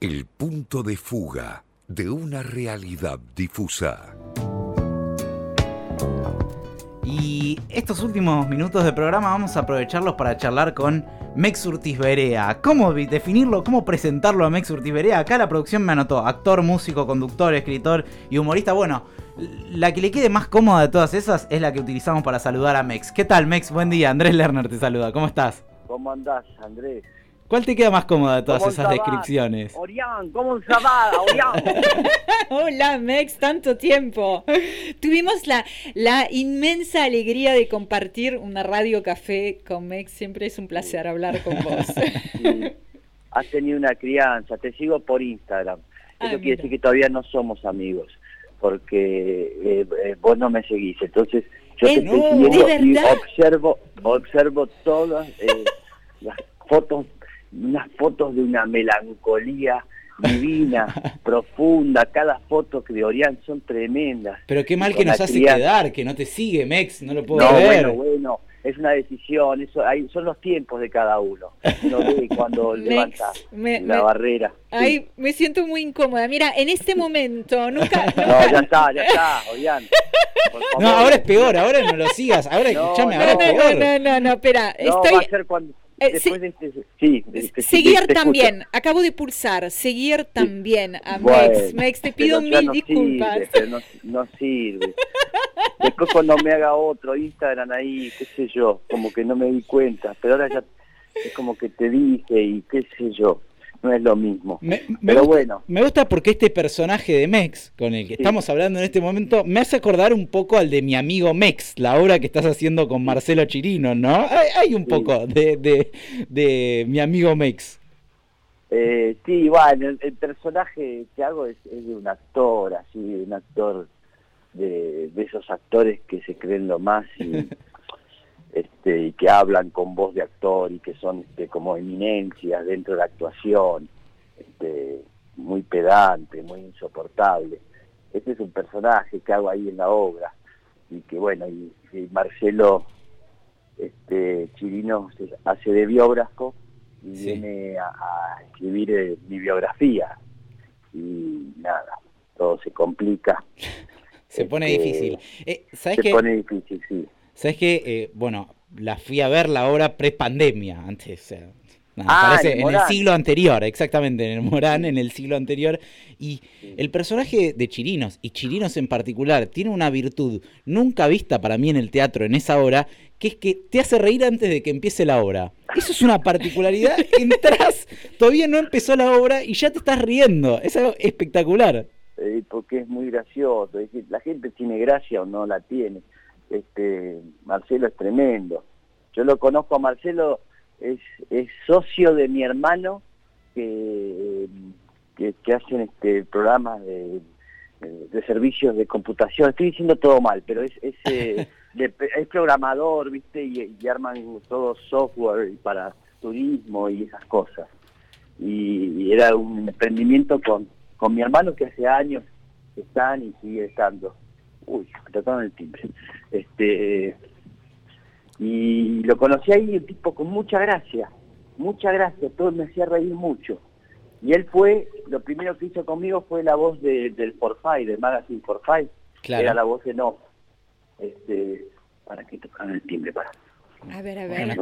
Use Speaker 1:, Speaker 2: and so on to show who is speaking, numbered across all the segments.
Speaker 1: El punto de fuga de una realidad difusa.
Speaker 2: Y estos últimos minutos de programa vamos a aprovecharlos para charlar con Mex Urtiz Berea. ¿Cómo definirlo? ¿Cómo presentarlo a Mex Urtiz Berea? Acá la producción me anotó actor, músico, conductor, escritor y humorista. Bueno, la que le quede más cómoda de todas esas es la que utilizamos para saludar a Mex. ¿Qué tal, Mex? Buen día. Andrés Lerner te saluda. ¿Cómo estás?
Speaker 3: ¿Cómo andás, Andrés?
Speaker 2: ¿Cuál te queda más cómoda de todas esas descripciones?
Speaker 3: Orián, ¿cómo se va, Orián?
Speaker 4: Hola, Mex, tanto tiempo. Tuvimos la, la inmensa alegría de compartir una radio café con Mex. Siempre es un placer hablar con vos.
Speaker 3: Has tenido una crianza, te sigo por Instagram. Ah, Eso quiere decir que todavía no somos amigos, porque eh, eh, vos no me seguís. Entonces, yo te estoy siguiendo y observo, observo todas eh, las fotos unas fotos de una melancolía divina, profunda, cada foto que de Orián son tremendas.
Speaker 2: Pero qué mal que nos hace quedar, que no te sigue, Mex, no lo puedo ver.
Speaker 3: Bueno, bueno, es una decisión, eso ahí son los tiempos de cada uno. Uno ve cuando levanta la barrera.
Speaker 4: Ay, me siento muy incómoda. Mira, en este momento nunca.
Speaker 3: no, ya está, ya está, Orián.
Speaker 2: No, ahora es peor, ahora no lo sigas, ahora escúchame, ahora es peor.
Speaker 4: No, no, no, espera, estoy...
Speaker 3: va a ser cuando eh, de
Speaker 4: seguir también, acabo de pulsar, seguir también a Mex. Mex, te pido mil disculpas.
Speaker 3: no, no, sirve. Después cuando me haga otro Instagram ahí, qué sé yo, como que no me di cuenta, pero ahora ya es como que te dije y qué sé yo no es lo mismo. Me, Pero
Speaker 2: gusta,
Speaker 3: bueno.
Speaker 2: Me gusta porque este personaje de Mex, con el que estamos hablando en este momento, me hace acordar un poco al de mi amigo Mex, la obra que estás haciendo con Marcelo Chirino, ¿no? Hay, un poco de, de, mi amigo Mex.
Speaker 3: Eh, sí, bueno, el, personaje que hago es, de un actor, así, un actor de, de esos actores que se creen lo más y este, y que hablan con voz de actor y que son este, como eminencias dentro de la actuación, este, muy pedante, muy insoportable. Este es un personaje que hago ahí en la obra y que bueno, y, Marcelo este, Chirino hace de biógrafo y viene a, escribir eh, mi biografía y nada, todo se complica.
Speaker 2: se pone este, difícil.
Speaker 3: Eh, se pone difícil, sí.
Speaker 2: ¿Sabes qué? Eh, bueno, la fui a ver la obra pre-pandemia, antes, ah, parece, en el siglo anterior, exactamente, en el Morán, en el siglo anterior. Y el personaje de Chirinos, y Chirinos en particular, tiene una virtud nunca vista para mí en el teatro en esa hora, que es que te hace reír antes de que empiece la obra. Eso es una particularidad. Entras, todavía no empezó la obra y ya te estás riendo. Es algo espectacular.
Speaker 3: Eh, porque es muy gracioso. Es decir, la gente tiene gracia o no la tiene este, Marcelo es tremendo. Yo lo conozco a Marcelo, es, es socio de mi hermano que, que, hacen este programas de, de, servicios de computación. Estoy diciendo todo mal, pero es, es, eh, es programador, ¿viste? Y, arman todo software para turismo y esas cosas. Y, era un emprendimiento con, con mi hermano que hace años están y sigue estando uy, me tocaron el timbre. Este, y lo conocí ahí, un tipo con mucha gracia, mucha gracia, todo me hacía reír mucho. Y él fue, lo primero que hizo conmigo fue la voz de, del Forfait, del Magazine Forfait, claro. era la voz de no. Este, para que tocaran el timbre, para.
Speaker 4: A ver, a ver.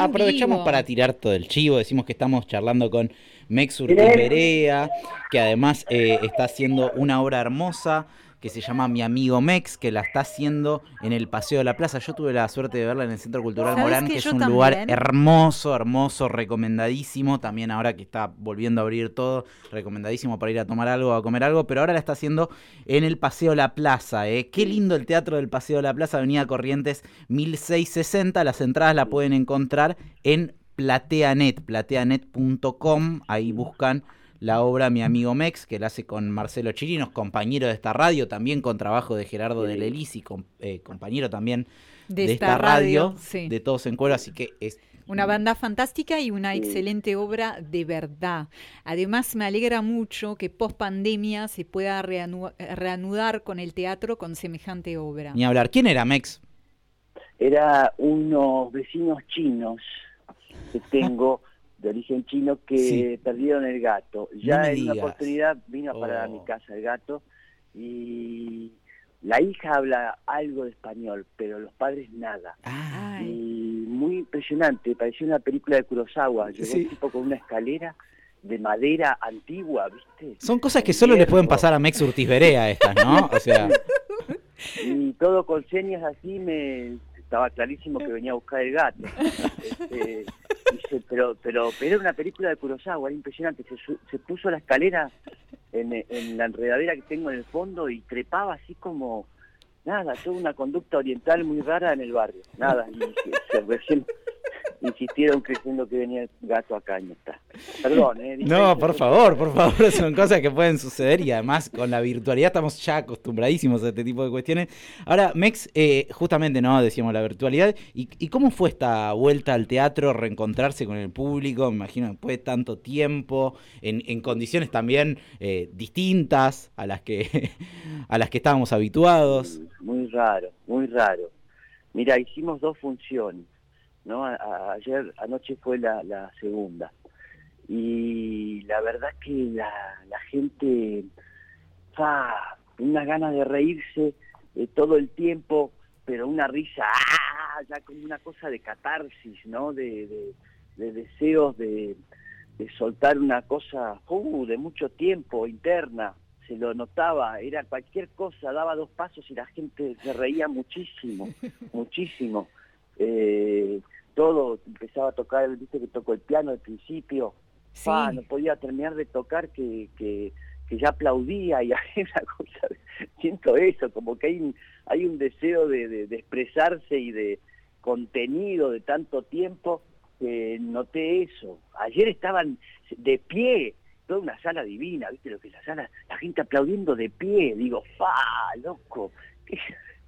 Speaker 2: aprovechamos para tirar todo el chivo. Decimos que estamos charlando con Mex Urtiberea, que además eh, está haciendo una obra hermosa que se llama Mi Amigo Mex, que la está haciendo en el Paseo de la Plaza. Yo tuve la suerte de verla en el Centro Cultural Morán, que, es un lugar hermoso, hermoso, recomendadísimo. También ahora que está volviendo a abrir todo, recomendadísimo para ir a tomar algo, a comer algo, pero ahora la está haciendo en el Paseo de la Plaza. ¿eh? Qué lindo el Teatro del Paseo de la Plaza, Avenida Corrientes 1660. Las entradas la pueden encontrar en Plateanet, plateanet.com. Ahí buscan la obra Mi amigo Mex, que la hace con Marcelo Chirinos, compañero de esta radio, también con trabajo de Gerardo de Lelisi, eh, compañero también de, esta, radio, de Todos en Cuero, así que es
Speaker 4: una banda fantástica y una excelente obra de verdad. Además, me alegra mucho que post pandemia se pueda reanudar con el teatro con semejante obra.
Speaker 2: Ni hablar. ¿Quién era Mex?
Speaker 3: Era unos vecinos chinos que tengo de origen chino que perdieron el gato. Ya en una oportunidad vino a parar a mi oh. casa el gato y la hija habla algo de español, pero los padres nada. Y muy impresionante, parecía una película de Kurosawa. Llegó un tipo con una escalera de madera antigua, ¿viste?
Speaker 2: Son cosas que solo les pueden pasar a Mex Urtiz Berea estas, ¿no? O sea...
Speaker 3: Y todo con señas así me estaba clarísimo que venía a buscar el gato. Este, pero, pero, pero era una película de Kurosawa, era impresionante. Se, se puso la escalera en, la enredadera que tengo en el fondo y trepaba así como, nada, toda una conducta oriental muy rara en el barrio. Nada, y se, recién insistieron creciendo que venía el gato acá y no está. Perdón, ¿eh?
Speaker 2: No, por favor, por favor, son cosas que pueden suceder y además con la virtualidad estamos ya acostumbradísimos a este tipo de cuestiones. Ahora, Mex, eh, justamente, ¿no? Decíamos la virtualidad. ¿Y, cómo fue esta vuelta al teatro, reencontrarse con el público? Me imagino después de tanto tiempo, en, condiciones también eh, distintas a las que a las que estábamos habituados.
Speaker 3: Muy raro, muy raro. Mira, hicimos dos funciones ¿no? ayer, anoche fue la, la, segunda. Y la verdad que la, la gente, ah, una gana de reírse eh, todo el tiempo, pero una risa, ¡ah! ya como una cosa de catarsis, ¿no? De, de, deseos de, de, soltar una cosa uh, de mucho tiempo interna. Se lo notaba, era cualquier cosa, daba dos pasos y la gente se reía muchísimo, muchísimo. Eh, todo, empezaba a tocar, viste que tocó el piano al principio, no podía terminar de tocar que, que, ya aplaudía y hay una cosa, siento eso, como que hay un, hay un deseo de, expresarse y de contenido de tanto tiempo que noté eso. Ayer estaban de pie, toda una sala divina, viste lo que es la sala, la gente aplaudiendo de pie, digo, fa, loco,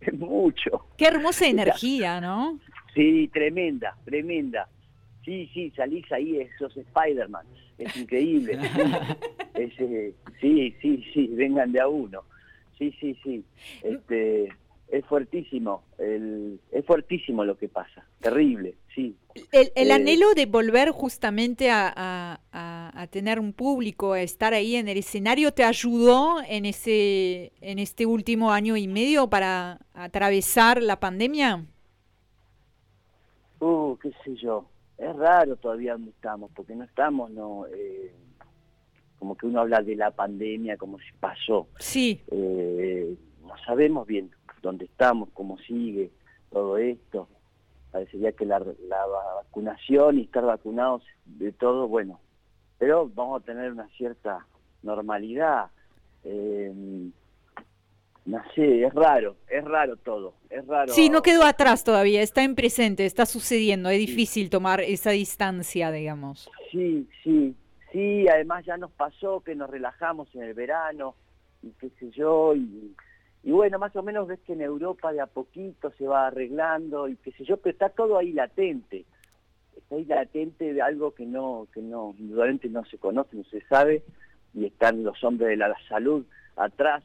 Speaker 3: es mucho.
Speaker 4: Qué hermosa energía, ¿no?
Speaker 3: Sí, tremenda, tremenda. Sí, sí, salís ahí, esos Spider-Man. Es increíble. Eh, sí, sí, sí, vengan de a uno. Sí, sí, sí. Este, es fuertísimo, el, es fuertísimo lo que pasa, terrible, sí.
Speaker 4: El, el eh, anhelo de volver justamente a, a, tener un público, a estar ahí en el escenario, ¿te ayudó en, ese, en este último año y medio para atravesar la pandemia?
Speaker 3: Uh, qué sé yo, es raro todavía donde estamos, porque no estamos, no, eh, como que uno habla de la pandemia como si pasó.
Speaker 4: Sí.
Speaker 3: Eh, no sabemos bien dónde estamos, cómo sigue todo esto. Parecería que la, la vacunación y estar vacunados de todo, bueno, pero vamos a tener una cierta normalidad. Eh, no sé, es raro, es raro todo, es raro.
Speaker 4: Sí, no quedó atrás todavía, está en presente, está sucediendo, es difícil tomar esa distancia, digamos.
Speaker 3: Sí, sí, sí, además ya nos pasó que nos relajamos en el verano y qué sé yo, y, y bueno, más o menos ves que en Europa de a poquito se va arreglando y qué sé yo, pero está todo ahí latente, está ahí latente de algo que no, que no, indudablemente no se conoce, no se sabe, y están los hombres de la salud atrás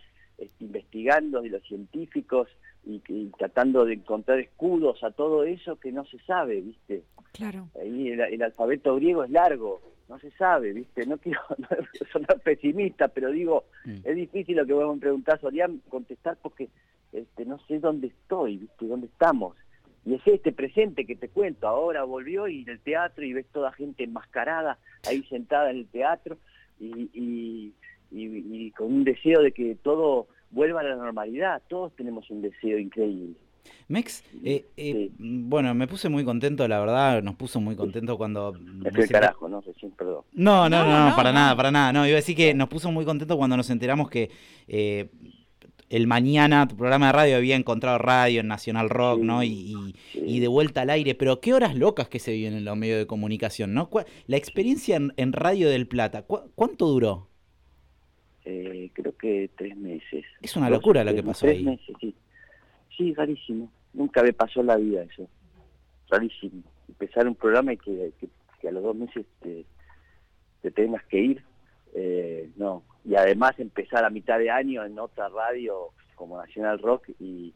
Speaker 3: investigando de los científicos y, tratando de encontrar escudos a todo eso que no se sabe, ¿viste?
Speaker 4: Claro.
Speaker 3: Ahí el, alfabeto griego es largo, no se sabe, ¿viste? No quiero sonar pesimista, pero digo, mm. es difícil lo que vos me preguntás, Solían contestar porque este, no sé dónde estoy, ¿viste? ¿Dónde estamos? Y es este presente que te cuento, ahora volvió y el teatro y ves toda gente enmascarada ahí sentada en el teatro y y, con un deseo de que todo vuelva a la normalidad. Todos tenemos un deseo increíble.
Speaker 2: Mex, eh, eh, bueno, me puse muy contento, la verdad, nos puso muy contento cuando...
Speaker 3: carajo, ¿no? perdón.
Speaker 2: No, no, no, para nada, para nada. No, iba a decir que nos puso muy contento cuando nos enteramos que eh, el mañana tu programa de radio había encontrado radio en Nacional Rock, ¿no? Y, de vuelta al aire. Pero qué horas locas que se viven en los medios de comunicación, ¿no? La experiencia en, Radio del Plata, ¿cuánto duró?
Speaker 3: Eh, creo que tres meses.
Speaker 2: Es una locura lo que pasó
Speaker 3: tres
Speaker 2: ahí.
Speaker 3: meses, sí. Sí, rarísimo. Nunca me pasó la vida eso. Rarísimo. Empezar un programa y que, a los dos meses te, tengas que ir. Eh, no. Y además empezar a mitad de año en otra radio como Nacional Rock y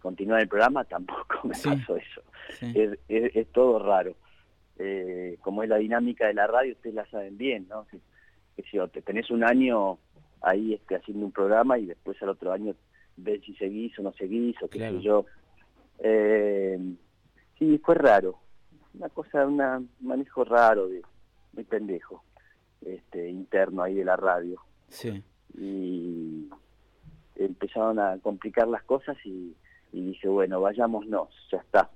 Speaker 3: continuar el programa, tampoco me pasó eso. Es, es, todo raro. eh, como es la dinámica de la radio, ustedes la saben bien, ¿no? Si, si te tenés un año ahí este, haciendo un programa y después al otro año ves si seguís o no seguís o qué sé yo. Eh, sí, fue raro. Una cosa, un manejo raro, de, muy pendejo, este, interno ahí de la radio.
Speaker 2: Sí.
Speaker 3: Y empezaron a complicar las cosas y, dije, bueno, vayámonos, ya está.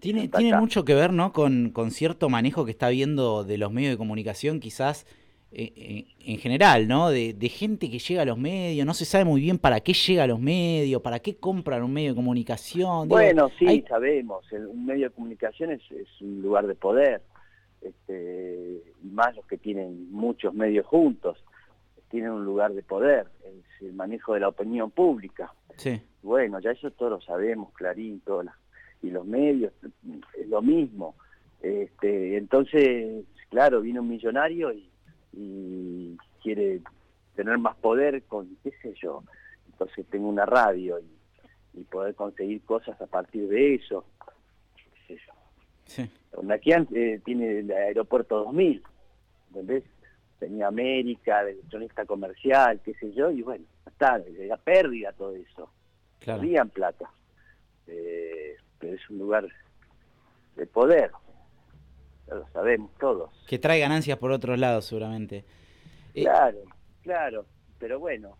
Speaker 2: Tiene, tiene mucho que ver, ¿no? Con, con cierto manejo que está viendo de los medios de comunicación, quizás eh, eh, en general, ¿no? De, gente que llega a los medios, no se sabe muy bien para qué llega a los medios, para qué compran un medio de comunicación.
Speaker 3: Bueno, sí, sabemos, un medio de comunicación es, un lugar de poder, este, y más los que tienen muchos medios juntos, tienen un lugar de poder, es el manejo de la opinión pública.
Speaker 2: Sí.
Speaker 3: Bueno, ya eso todos lo sabemos, clarito, y los medios, es lo mismo. Este, entonces, claro, viene un millonario y y quiere tener más poder con, qué sé yo, entonces tengo una radio y, poder conseguir cosas a partir de eso, qué sé yo. Sí. Eh, tiene el aeropuerto 2000, ¿entendés? Tenía América, el electronista comercial, qué sé yo, y bueno, está, era pérdida todo eso. Claro. plata. Eh, pero es un lugar de poder lo sabemos todos.
Speaker 2: Que trae ganancias por otros lados, seguramente.
Speaker 3: Eh, claro, claro, pero bueno,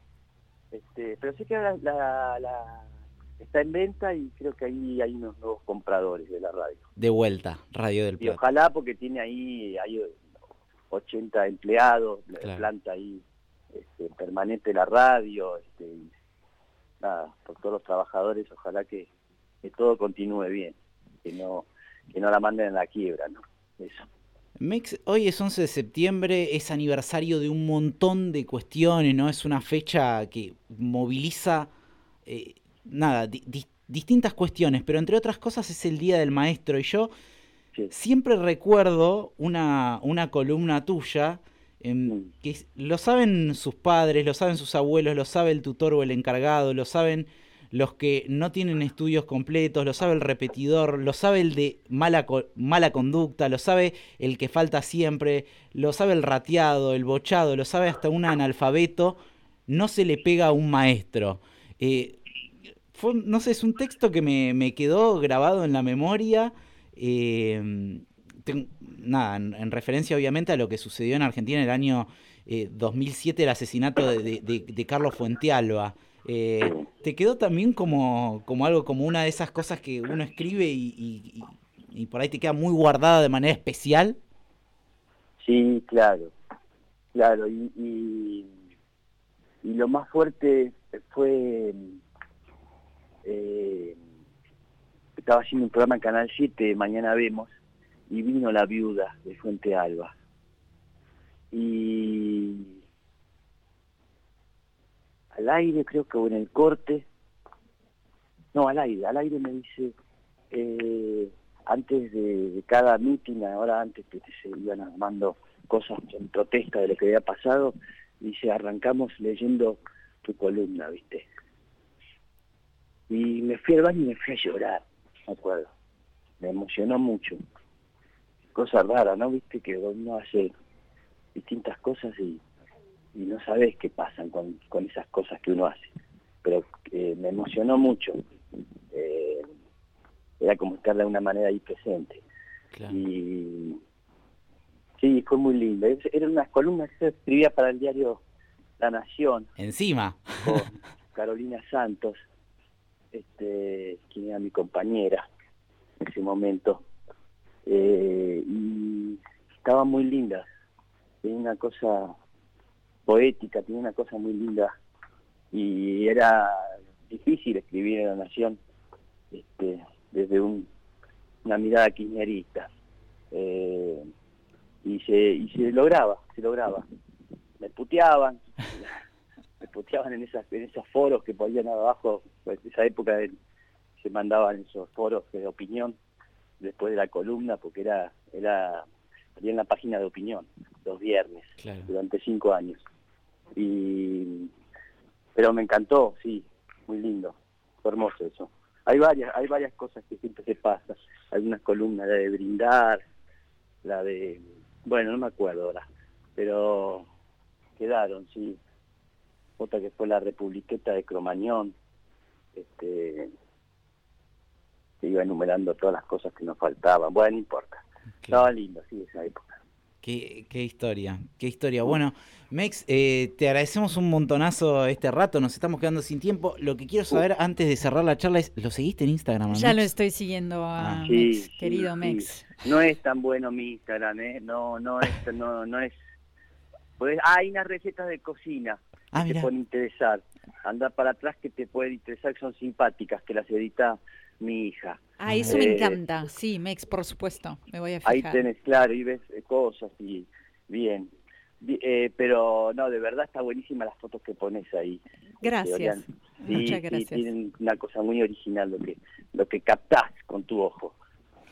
Speaker 3: este, pero sé que la, está en venta y creo que ahí hay unos nuevos compradores de la radio.
Speaker 2: De vuelta, Radio del
Speaker 3: Plata. Y ojalá porque tiene ahí hay 80 empleados, la planta ahí este, permanente la radio, este, nada, por todos los trabajadores, ojalá que, que todo continúe bien, que no que no la manden en la quiebra, ¿no?
Speaker 2: Mex, hoy es 11 de septiembre, es aniversario de un montón de cuestiones, ¿no? Es una fecha que moviliza, eh, nada, distintas cuestiones, pero entre otras cosas es el Día del Maestro. Y yo siempre recuerdo una, una columna tuya, em, mm. que lo saben sus padres, lo saben sus abuelos, lo sabe el tutor o el encargado, lo saben los que no tienen estudios completos, lo sabe el repetidor, lo sabe el de mala, mala conducta, lo sabe el que falta siempre, lo sabe el rateado, el bochado, lo sabe hasta un analfabeto, no se le pega a un maestro. Eh, no sé, es un texto que me, quedó grabado en la memoria. Eh, nada, en, referencia obviamente a lo que sucedió en Argentina en el año 2007, eh, el asesinato de, de Carlos Fuentealba. Eh, ¿Te quedó también como, como algo, como una de esas cosas que uno escribe y, y, por ahí te queda muy guardada de manera especial?
Speaker 3: Sí, claro, claro. Y, y, lo más fuerte fue... Eh, estaba haciendo un programa en Canal 7, Mañana Vemos, y vino la viuda de Fuente Alba. Y al aire, creo que o en el corte, no, al aire, al aire me dice, eh, antes de, cada mitin, ahora antes que se iban armando cosas en protesta de lo que había pasado, dice, arrancamos leyendo tu columna, ¿viste? Y me fui al baño y me fui a llorar, me acuerdo. Me emocionó mucho. Cosa rara, ¿no? Viste que uno hace distintas cosas y y no sabes qué pasan con, con esas cosas que uno hace. Pero eh, me emocionó mucho. Eh, era como estar de una manera ahí presente. Y sí, fue muy lindo. Eran unas columnas que se escribía para el diario La Nación.
Speaker 2: Encima.
Speaker 3: Con Carolina Santos, este, quien era mi compañera en ese momento. Eh, y estaban muy lindas. Tenía una cosa poética, tiene una cosa muy linda. Y era difícil escribir en la Nación este, desde una mirada kirchnerista. Eh, y se y se lograba, se lograba. Me puteaban, me puteaban en esas en esos foros que ponían abajo, pues esa época se mandaban esos foros de opinión después de la columna porque era era en la página de opinión los viernes durante cinco años y pero me encantó, sí, muy lindo, fue hermoso eso. Hay varias, hay varias cosas que siempre se pasan, algunas columnas de brindar, la de, bueno, no me acuerdo ahora, pero quedaron, sí. Otra que fue la Republiqueta de Cromañón, este, se iba enumerando todas las cosas que nos faltaban. Bueno, no importa. Estaba lindo, sí, esa época.
Speaker 2: Qué, qué, historia, qué historia. Bueno, Mex, eh, te agradecemos un montonazo este rato, nos estamos quedando sin tiempo. Lo que quiero saber antes de cerrar la charla es, ¿lo seguiste en Instagram?
Speaker 4: Ya lo estoy siguiendo a ah. Mex, querido Mex.
Speaker 3: No es tan bueno mi Instagram, ¿eh? No, no es, no, no es. Pues, hay unas recetas de cocina ah, que te pueden interesar. Anda para atrás que te pueden interesar, que son simpáticas, que las edita mi hija.
Speaker 4: Ah, eso me eh, encanta. Sí, Mex, por supuesto. Me voy a fijar.
Speaker 3: Ahí tenés, claro, y ves eh, cosas y bien. Eh, pero no, de verdad está buenísima las fotos que pones ahí.
Speaker 4: Este, gracias. Muchas gracias.
Speaker 3: tienen una cosa muy original lo que lo que captás con tu ojo.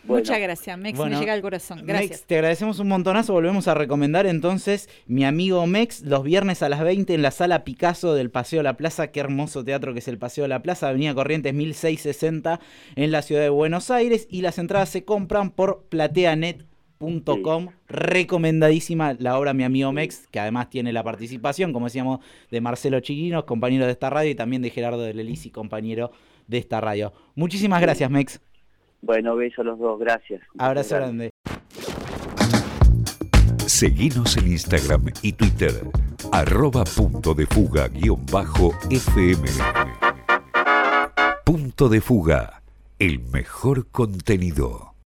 Speaker 4: Muchas gracias, Mex, me llega al corazón. Gracias. Mex,
Speaker 2: te agradecemos un montonazo. Volvemos a recomendar entonces mi amigo Mex los viernes a las 20 en la sala Picasso del Paseo de la Plaza. Qué hermoso teatro que es el Paseo de la Plaza, Avenida Corrientes 1660 en la ciudad de Buenos Aires. Y las entradas se compran por plateanet.com. Recomendadísima la obra Mi Amigo Mex, que además tiene la participación, como decíamos, de Marcelo Chiquinos, compañero de esta radio, y también de Gerardo de Lelisi, compañero de esta radio. Muchísimas gracias, Mex.
Speaker 3: Bueno, beso a los dos, gracias.
Speaker 2: Abrazo grande.
Speaker 1: Seguinos en Instagram y Twitter, arroba punto de fuga guion bajo FM. Punto de fuga, el mejor contenido.